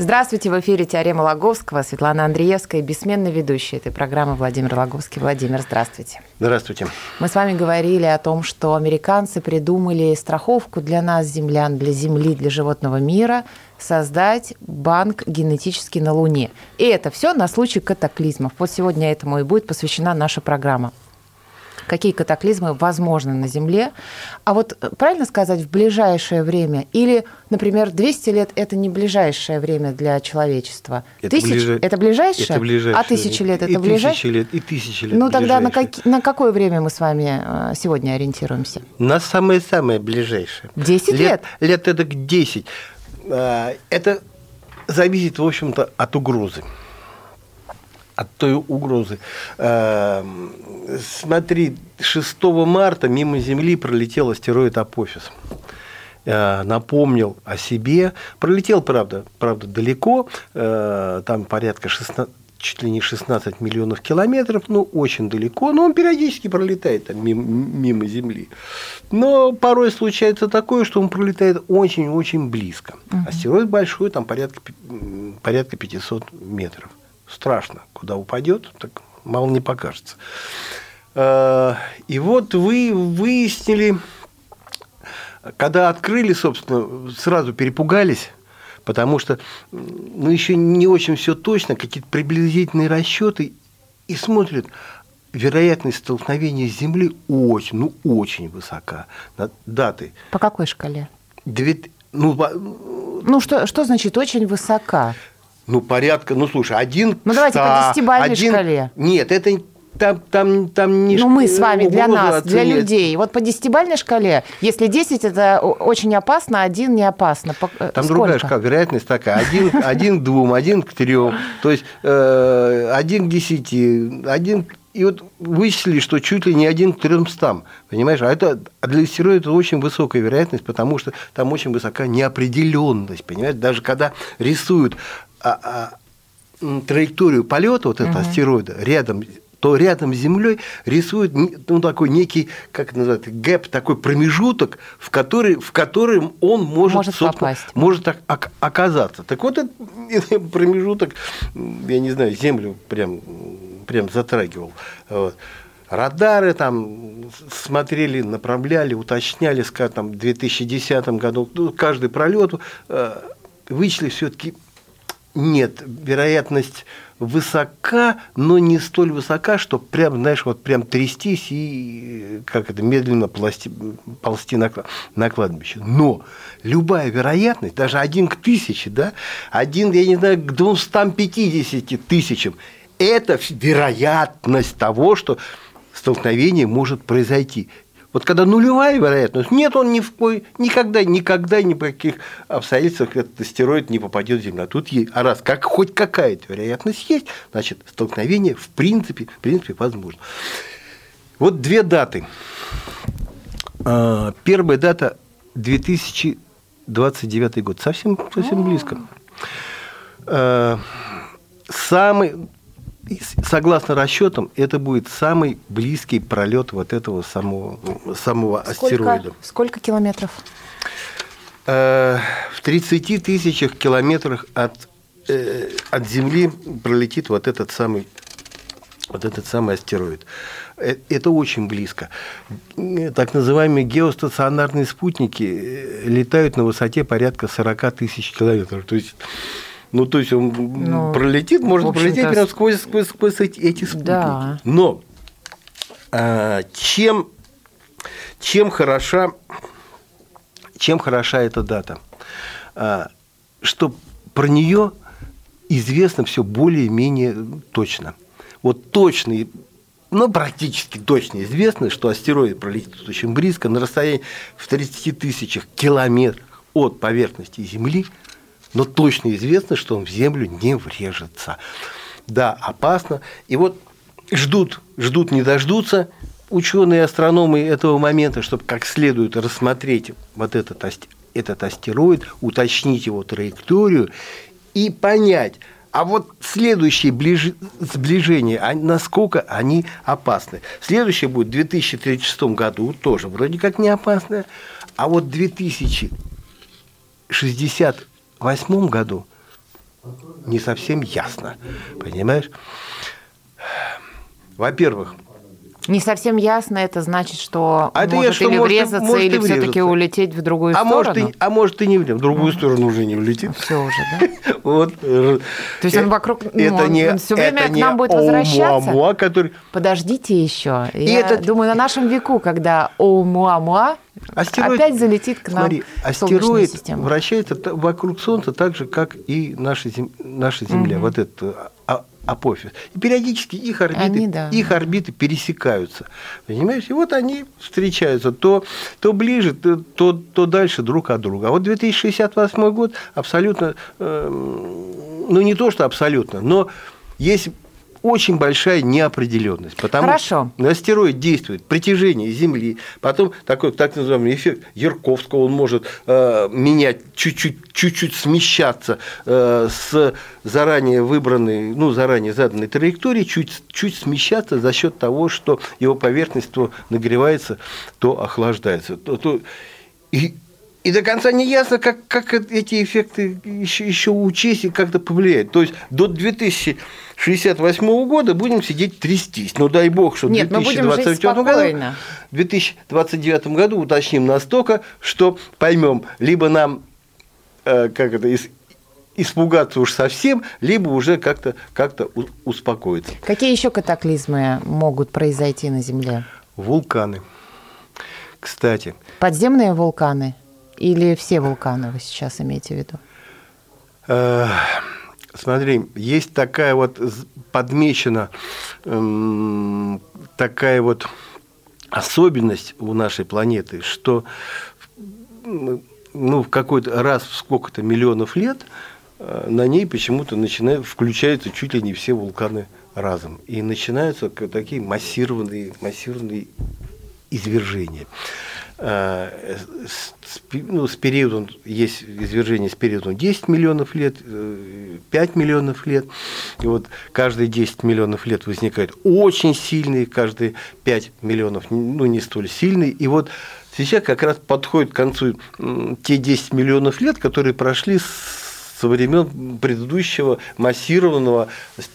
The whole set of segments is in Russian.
Здравствуйте, в эфире «Теорема Лаговского». Светлана Андреевская, бессменный ведущий этой программы Владимир Лаговский. Владимир, здравствуйте. Здравствуйте. Мы с вами говорили о том, что американцы придумали страховку для нас, землян, для Земли, для животного мира, создать банк генетически на Луне. И это все на случай катаклизмов. Вот сегодня этому и будет посвящена наша программа какие катаклизмы возможны на Земле. А вот э, правильно сказать, в ближайшее время или, например, 200 лет – это не ближайшее время для человечества? Это Тысяч... ближе- это ближайшее? Это ближайшее. А тысячи лет – это и ближайшее? лет, и тысячи лет Ну тогда на, как... на какое время мы с вами э, сегодня ориентируемся? На самое-самое ближайшее. 10 лет? Лет это к 10. А, Это зависит, в общем-то, от угрозы. От той угрозы. А, Смотри, 6 марта мимо Земли пролетел астероид Апофис. А, Напомнил о себе. Пролетел, правда, правда далеко, а, там порядка 16 чуть ли не 16 миллионов километров, ну, очень далеко, но он периодически пролетает там мимо, мимо Земли. Но порой случается такое, что он пролетает очень-очень близко. Астероид большой, там порядка, порядка 500 метров. Страшно, куда упадет, так мало не покажется. Э, И вот вы выяснили, когда открыли, собственно, сразу перепугались, потому что ну, еще не очень все точно, какие-то приблизительные расчеты, и смотрят, вероятность столкновения с Землей очень, ну очень высока. Даты. По какой шкале? Две- ну, Ну что, что значит очень высока? Ну, порядка, ну, слушай, один Ну, давайте по 100, десятибалльной один- шкале. Нет, это там, там, там не ну, мы с вами, для нас, для оценивать. людей. Вот по десятибалльной шкале, если 10 это очень опасно, один не опасно. По- э, Там сколько? другая шкала, вероятность такая. Один, один к двум, один к трем. То есть э, один к десяти, один... И вот вычислили, что чуть ли не один к трёмстам. Понимаешь? А это а для астероида очень высокая вероятность, потому что там очень высока неопределенность. Понимаешь? Даже когда рисуют а, а, траекторию полета вот этого астероида рядом то рядом с Землей рисуют не- ну, такой некий, как называется, гэп, такой промежуток, в который, в котором он может, Может попасть. может ок- ок- оказаться. Так вот, этот промежуток, я не знаю, Землю прям, прям затрагивал. Вот. Радары там смотрели, направляли, уточняли, скажем, там, в 2010 году, ну, каждый пролет э, вычли все-таки нет, вероятность высока, но не столь высока, что прям, знаешь, вот прям трястись и как это медленно ползти, ползти на, на кладбище. Но любая вероятность, даже один к тысяче, да, один, я не знаю, к 250 тысячам, это вероятность того, что столкновение может произойти. Вот когда нулевая вероятность, нет, он ни в кой, никогда, никогда, ни при каких обстоятельствах этот астероид не попадет в Землю. А тут есть, а раз как хоть какая-то вероятность есть, значит, столкновение в принципе, в принципе возможно. Вот две даты. А, Первая дата 2029 год, совсем, совсем близко. А, Самый, согласно расчетам, это будет самый близкий пролет вот этого самого, самого астероида. Сколько, сколько километров? Э, В 30 тысячах километрах от, э, от Земли пролетит вот этот самый вот этот самый астероид. Э, Это очень близко. Э, Так называемые геостационарные спутники э, летают на высоте порядка 40 тысяч километров. То есть, ну, то есть он Ну, пролетит, может пролететь прямо сквозь, сквозь, сквозь эти, эти спутники. Да. Но а, чем, чем хороша чем хороша эта дата? А, Что про нее известно все более-менее точно. Вот точно, и- ну, практически точно известно, что астероид пролетит очень близко, на расстоянии в 30 тысячах километрах от поверхности Земли, но точно известно, что он в землю не врежется. Да, опасно. И вот ждут, ждут, не дождутся ученые астрономы этого момента, чтобы как следует рассмотреть вот этот, этот астероид, уточнить его траекторию и понять, а вот следующие ближ... сближения, а насколько они опасны. Следующее будет в 2036 году, тоже вроде как не опасное. А вот 2060 1948 году не совсем ясно, понимаешь? Во-первых, не совсем ясно, это значит, что а может что или может, врезаться, может или все-таки улететь в другую а сторону. Может и, а может и не в другую сторону уже не улетит. Все уже, да? Вот. То есть он вокруг, ну, это не, все время к нам будет возвращаться. который... Подождите еще. Я это... думаю, на нашем веку, когда Оумуамуа Астероид, опять залетит к нам смотри, астероид вращается вокруг Солнца так же, как и наша, наша Земля. Угу. Вот это а, апофиз. И периодически их орбиты, они, да. их орбиты пересекаются. Понимаешь? И вот они встречаются то, то ближе, то, то, то дальше друг от друга. А вот 2068 год абсолютно, э, ну не то, что абсолютно, но есть очень большая неопределенность, потому Хорошо. что астероид действует притяжение Земли, потом такой так называемый эффект Ярковского, он может э, менять чуть-чуть, чуть-чуть смещаться э, с заранее выбранной, ну заранее заданной траектории, чуть, чуть смещаться за счет того, что его поверхность то нагревается, то охлаждается, то, то и и до конца не ясно, как, как эти эффекты еще, еще учесть и как-то повлияют. То есть до 2068 года будем сидеть трястись. Ну дай бог, что в 2029 году, 2029 году уточним настолько, что поймем, либо нам э, как это, испугаться уж совсем, либо уже как-то как успокоиться. Какие еще катаклизмы могут произойти на Земле? Вулканы. Кстати. Подземные вулканы? Или все вулканы вы сейчас имеете в виду? Э, смотри, есть такая вот подмечена эм, такая вот особенность у нашей планеты, что ну, в какой-то раз в сколько-то миллионов лет э, на ней почему-то начинают, включаются чуть ли не все вулканы разом. И начинаются такие массированные, массированные извержения. Э, ну, с периодом, есть извержение с периодом 10 миллионов лет, 5 э, миллионов лет. И вот каждые 10 миллионов лет возникают очень сильные, каждые 5 миллионов, ну, не столь сильные. И вот сейчас как раз подходит к концу те 10 миллионов лет, которые прошли со времен предыдущего массированного,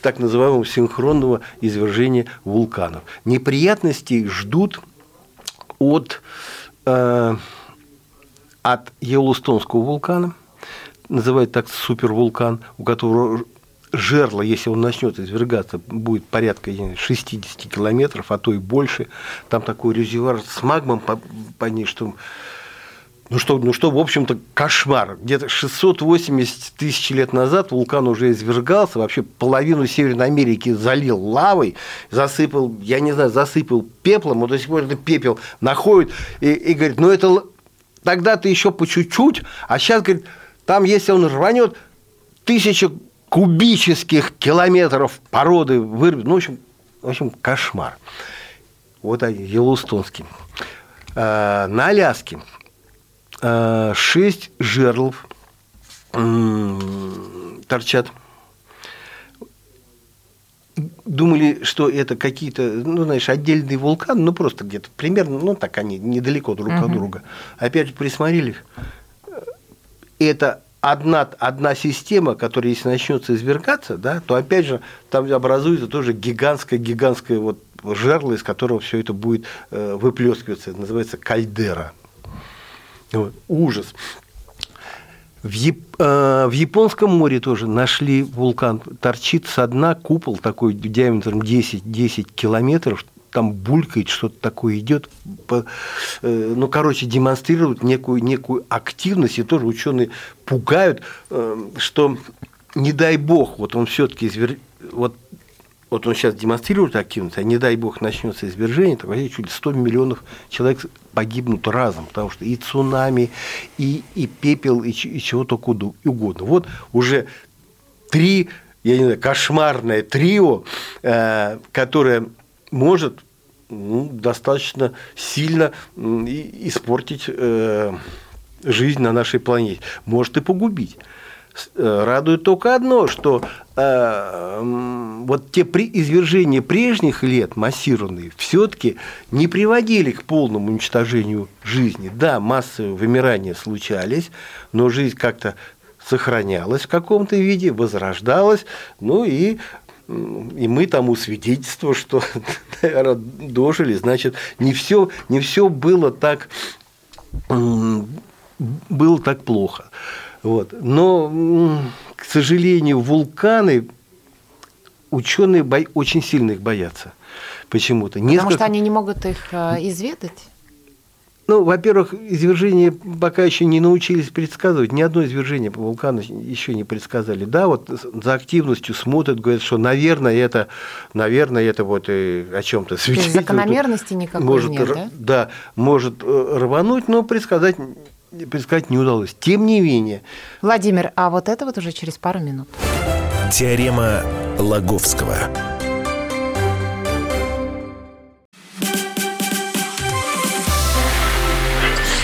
так называемого синхронного извержения вулканов. Неприятностей ждут от от Йеллоустонского вулкана, называют так супервулкан, у которого жерло, если он начнет извергаться, будет порядка 60 километров, а то и больше. Там такой резервуар с магмом по ней, что ну что, ну что, в общем-то, кошмар. Где-то 680 тысяч лет назад вулкан уже извергался, вообще половину Северной Америки залил лавой, засыпал, я не знаю, засыпал пеплом, вот до сих пор это пепел находит, и, и говорит, ну это тогда-то еще по чуть-чуть, а сейчас, говорит, там, если он рванет, тысяча кубических километров породы вырвет. Ну, в общем, в общем кошмар. Вот они, Йеллоустонский. А, на Аляске шесть жерлов торчат. Думали, что это какие-то, ну, знаешь, отдельные вулканы, ну, просто где-то примерно, ну, так они недалеко друг uh-huh. от друга. Опять же, присмотрелись. Это одна, одна система, которая, если начнется извергаться, да, то, опять же, там образуется тоже гигантское-гигантское вот жерло, из которого все это будет э, выплескиваться. Это называется кальдера. Вот. Ужас. В, Яп... э, в Японском море тоже нашли вулкан. Торчит со дна купол такой диаметром 10, 10 километров. Там булькает, что-то такое идет. Э, ну, короче, демонстрируют некую, некую активность. И тоже ученые пугают, э, что не дай бог, вот он все-таки извер... вот вот он сейчас демонстрирует активность, а не дай бог начнется извержение, то вообще чуть ли 100 миллионов человек погибнут разом, потому что и цунами, и, и пепел, и, и чего только угодно. Вот уже три я не знаю, кошмарное трио, э, которое может ну, достаточно сильно испортить э, жизнь на нашей планете, может и погубить. Э, радует только одно, что э, вот те при, извержения прежних лет массированные все-таки не приводили к полному уничтожению жизни. Да, массовые вымирания случались, но жизнь как-то сохранялась в каком-то виде, возрождалась, ну и и мы тому свидетельство, что наверное, дожили, значит, не все, не все было так было так плохо. Вот. Но, к сожалению, вулканы ученые бо... очень сильно их боятся почему-то. Потому Несколько... что они не могут их э, изведать? Ну, во-первых, извержения пока еще не научились предсказывать. Ни одно извержение по вулкану еще не предсказали. Да, вот за активностью смотрят, говорят, что, наверное, это, наверное, это вот и о чем-то свидетельствует. закономерности никакой может, нет, да? Да, может э, рвануть, но предсказать предсказать не удалось. Тем не менее. Владимир, а вот это вот уже через пару минут. Теорема Лаговского.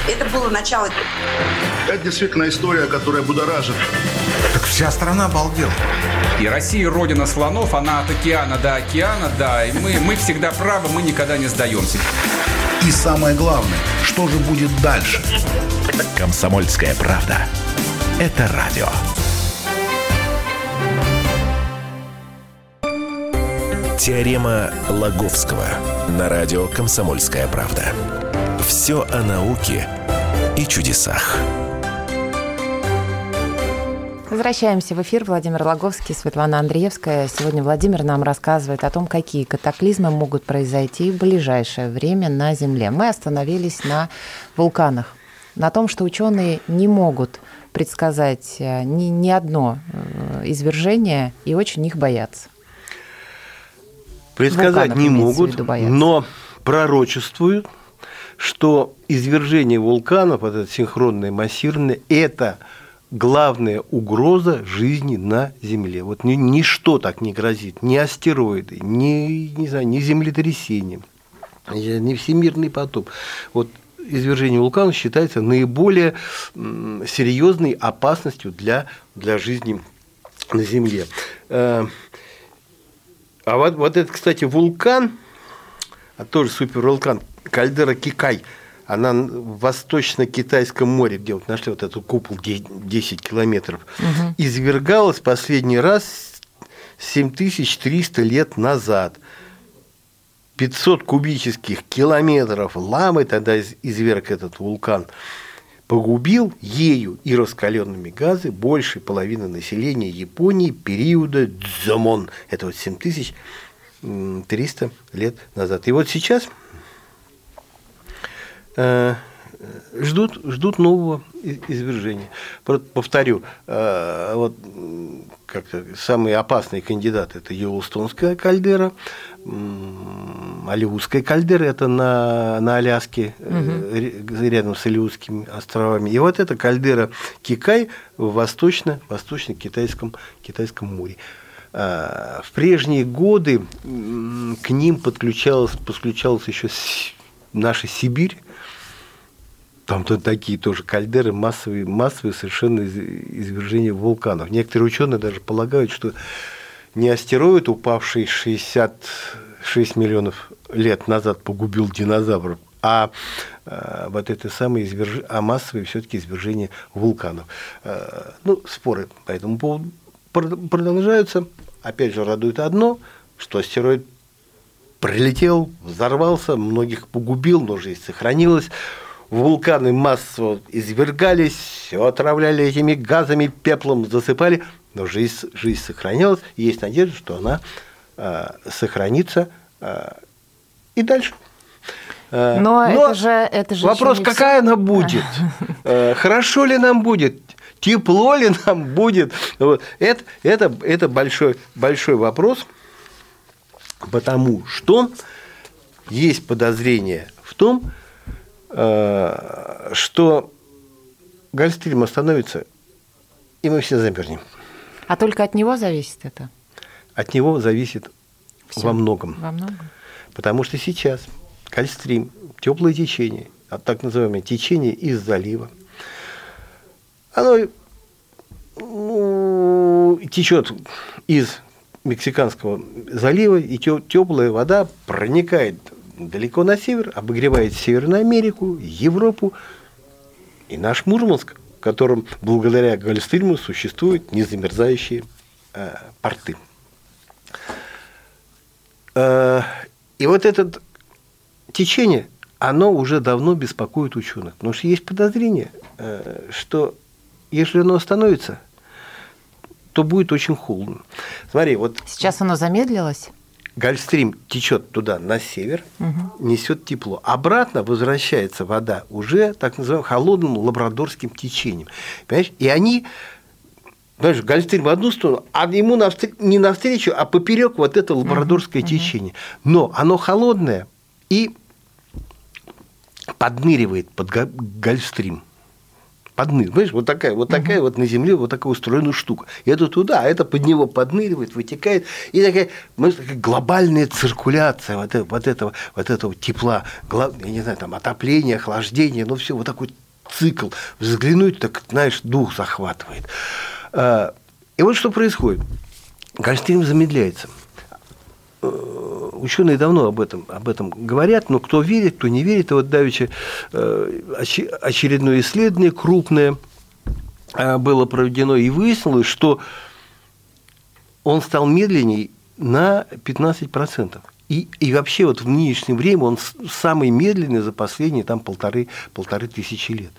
Это было начало. Это действительно история, которая будоражит. Так вся страна обалдела. И Россия родина слонов, она от океана до океана, да, и мы, мы всегда правы, мы никогда не сдаемся. И самое главное, что же будет дальше? Комсомольская правда. Это радио. Теорема Лаговского на радио «Комсомольская правда». Все о науке и чудесах. Возвращаемся в эфир. Владимир Логовский, Светлана Андреевская. Сегодня Владимир нам рассказывает о том, какие катаклизмы могут произойти в ближайшее время на Земле. Мы остановились на вулканах, на том, что ученые не могут предсказать э, ни, ни одно э, извержение и очень их боятся. Предсказать Вулканов, не могут, но пророчествуют, что извержение вулканов, вот это синхронное массированное, это – главная угроза жизни на Земле. Вот ни, ничто так не грозит, ни астероиды, ни, не знаю, ни землетрясение, ни всемирный потоп. Вот извержение вулкана считается наиболее серьезной опасностью для, для жизни на Земле. Э, а вот, вот этот, кстати, вулкан, а тоже супервулкан, кальдера Кикай – она в Восточно-Китайском море, где вот нашли вот эту купол 10 километров, угу. извергалась последний раз 7300 лет назад. 500 кубических километров ламы тогда изверг этот вулкан погубил ею и раскаленными газы больше половины населения Японии периода Дзомон. Это вот 7300 лет назад. И вот сейчас ждут, ждут нового извержения. Повторю, э, вот как самые опасные кандидаты это Йеллоустонская кальдера, Алиутская кальдера, это на, на Аляске, угу. рядом с Алиутскими островами. И вот эта кальдера Кикай в восточно, восточно-китайском китайском море. В прежние годы к ним подключалась, подключалась еще наша Сибирь, там -то такие тоже кальдеры, массовые, массовые совершенно извержения вулканов. Некоторые ученые даже полагают, что не астероид, упавший 66 миллионов лет назад, погубил динозавров, а, а вот это самое изверж... а массовые все-таки извержения вулканов. А, ну, споры по этому поводу продолжаются. Опять же, радует одно, что астероид прилетел, взорвался, многих погубил, но жизнь сохранилась вулканы массово извергались, все отравляли этими газами, пеплом засыпали, но жизнь, жизнь сохранялась, и есть надежда, что она э, сохранится э, и дальше. Э, но, но это же, это же вопрос, какая все. она будет, хорошо ли нам будет, тепло ли нам будет, вот. это, это, это большой, большой вопрос, потому что есть подозрение в том, что Гольфстрим остановится, и мы все замерзнем. А только от него зависит это? От него зависит Всё. во многом. Во многом. Потому что сейчас Гольфстрим, теплое течение, а так называемое течение из залива, оно ну, течет из Мексиканского залива, и теплая вода проникает далеко на север, обогревает Северную Америку, Европу и наш Мурманск, в котором благодаря Гольфстриму существуют незамерзающие э, порты. Э, и вот это течение, оно уже давно беспокоит ученых, потому что есть подозрение, э, что если оно остановится, то будет очень холодно. Смотри, вот Сейчас оно замедлилось? Гольфстрим течет туда на север, несет тепло. Обратно возвращается вода уже так называемым холодным лабрадорским течением. Понимаешь? И они, понимаешь, Гольфстрим в одну сторону, а ему навстр- не навстречу, а поперек вот это лабрадорское течение. Но оно холодное и подныривает под Го- Гольфстрим. Подныривает. Понимаешь, вот такая, вот такая вот на Земле вот такая устроена штука. И это туда, а это под него подныривает, вытекает. И такая, может, такая глобальная циркуляция вот, э- вот, этого, вот этого тепла, я не знаю, там, отопление, охлаждение, ну все, вот такой цикл. Взглянуть, так, знаешь, дух захватывает. А, И вот что происходит. Гольфстрим замедляется ученые давно об этом, об этом говорят, но кто верит, кто не верит. И вот давеча э, оче- очередное исследование крупное э, было проведено, и выяснилось, что он стал медленнее на 15%. И, и вообще вот в нынешнее время он самый медленный за последние там полторы, полторы тысячи лет.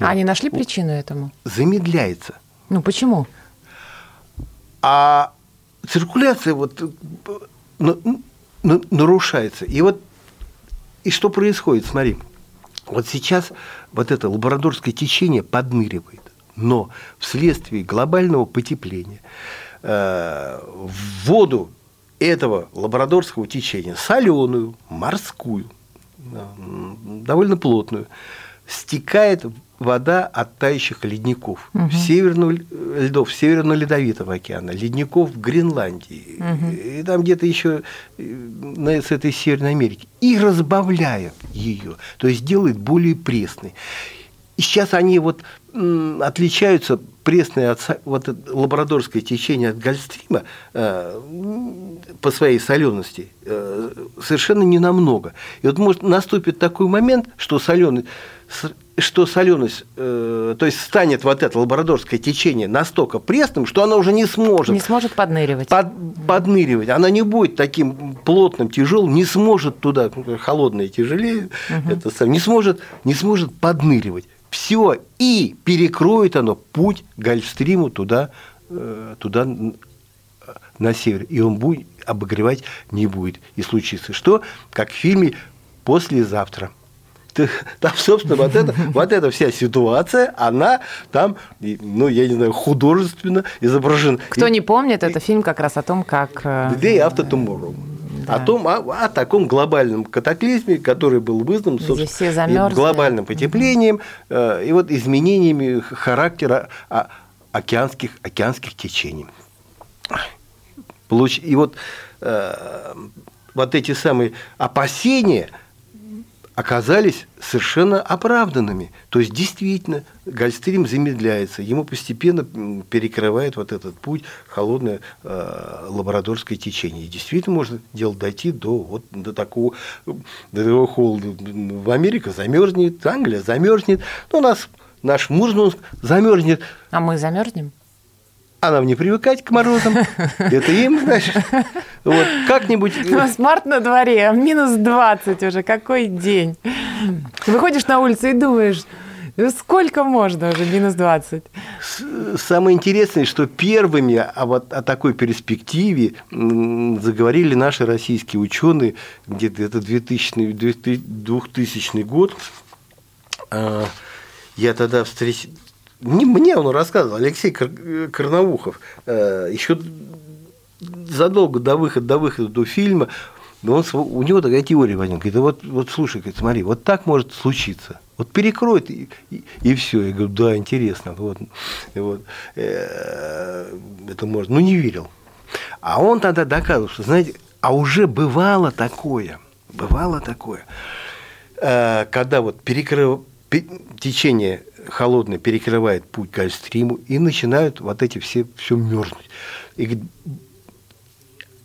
А они нашли причину этому? Замедляется. Ну почему? а циркуляция вот э, на- нарушается. И вот и что происходит, смотри, вот сейчас вот это лабрадорское течение подныривает, но вследствие глобального потепления э, в воду этого лабрадорского течения, соленую, морскую, довольно плотную, стекает вода от тающих ледников. Северного л- льдов Северно-Ледовитого океана, ледников в Гренландии, и там где-то еще э, на, с этой Северной Америки, и разбавляет ее, то есть делает более пресной. И сейчас они вот отличаются пресное от вот лабрадорское течение от гольфстрима э, по своей солености э, совершенно не намного. И вот может наступит такой момент, что соленый что соленость, э, то есть станет вот это лабрадорское течение настолько пресным, что она уже не сможет Не сможет подныривать. под- подныривать. Она не будет таким плотным, тяжелым, не сможет туда, холодное тяжелее, это сам, не сможет, не сможет подныривать. Все, и перекроет оно путь Гольфстриму туда, э, туда на север. И он будет обогревать не будет. И случится что? Как в фильме «Послезавтра». Ты- Там, собственно, вот эта, вот эта вся ситуация, она там, ну, я не знаю, художественно изображена. Кто не помнит, это фильм как раз о том, как... The Day After Tomorrow. О, том, о, о таком глобальном катаклизме, который был вызван собственно, глобальным потеплением э, и вот изменениями характера а, океанских, океанских течений. И вот, э, вот эти самые опасения оказались совершенно оправданными. То есть, действительно, Гольфстрим замедляется, ему постепенно перекрывает вот этот путь холодное э, лабрадорское течение. И действительно можно дело дойти до, вот, до, такого, до такого холода. В Америке замерзнет, Англия замерзнет, ну, у нас наш Мурманск замерзнет. А мы замерзнем? А нам не привыкать к морозам. Это им, значит. Вот, как-нибудь... У нас март на дворе, минус 20 уже, какой день. Выходишь на улицу и думаешь, «Ну сколько можно уже минус 20? С- Самое интересное, что первыми о, вот, о такой перспективе заговорили наши российские ученые где-то это 2000, 2000 год. А, Я тогда встреч... Не мне он рассказывал, Алексей Кар- Карнаухов. Еще задолго до выхода, до выхода до фильма Но он, у него такая теория возникла. Говорит, «Да вот, вот слушай, говорит, смотри, вот так может случиться. Вот перекроет и, и, все. Я говорю, да, интересно. Вот, и вот, э, это можно. Ну, не верил. А он тогда доказывал, что, знаете, а уже бывало такое, бывало такое, э, когда вот перекрыв, пе- течение холодное перекрывает путь к Гольфстриму, и начинают вот эти все, все мерзнуть. И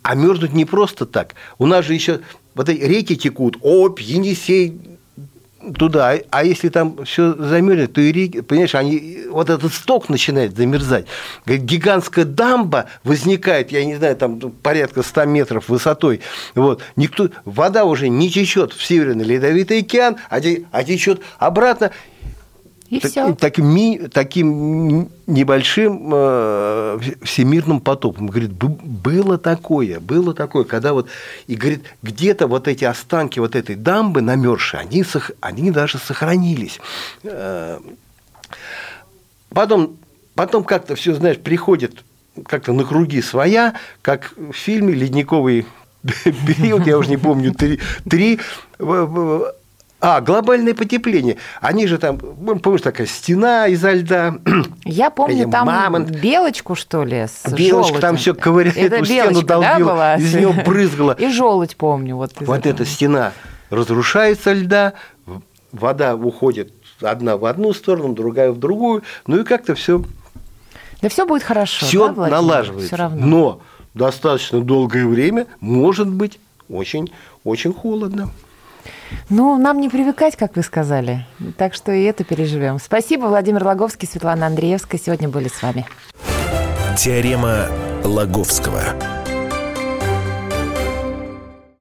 а мерзнуть не просто так. У нас же еще вот эти реки текут, Обь, Енисей, туда. А- если там все замерзнет, то и реки, понимаешь, они, вот этот сток начинает замерзать. Гигантская дамба возникает, я не знаю, там порядка 100 метров высотой. Вот. Никто, вода уже не течет в Северный Ледовитый океан, а, а течет обратно. И Так- все. Таким, ми- таким небольшим э, всемирным потопом. Говорит, «Б- было такое, было такое, когда вот, и говорит, где-то вот эти останки вот этой дамбы намерзшие, они, они даже сохранились. Э, Потом, потом как-то все, знаешь, приходит как-то на круги своя, как в фильме «Ледниковый период», я уже не помню, три, а, глобальное потепление. Они же там, ну, помнишь, такая стена изо льда. Я помню там мамонт. белочку, что ли, с Белочка там желудем. все ковыряет, Это эту стену белочка, да, долбила, была? из нее брызгала. И желудь помню. Вот, Вот эта стена разрушается льда, вода уходит одна в одну сторону, другая в другую, ну и как-то все, Да все будет хорошо. все да, Владимир? налаживается. Всё равно. Но достаточно долгое время может быть очень, очень холодно. Ну, нам не привыкать, как вы сказали. Так что и это переживем. Спасибо, Владимир Логовский, Светлана Андреевская сегодня были с вами. Теорема Лаговского.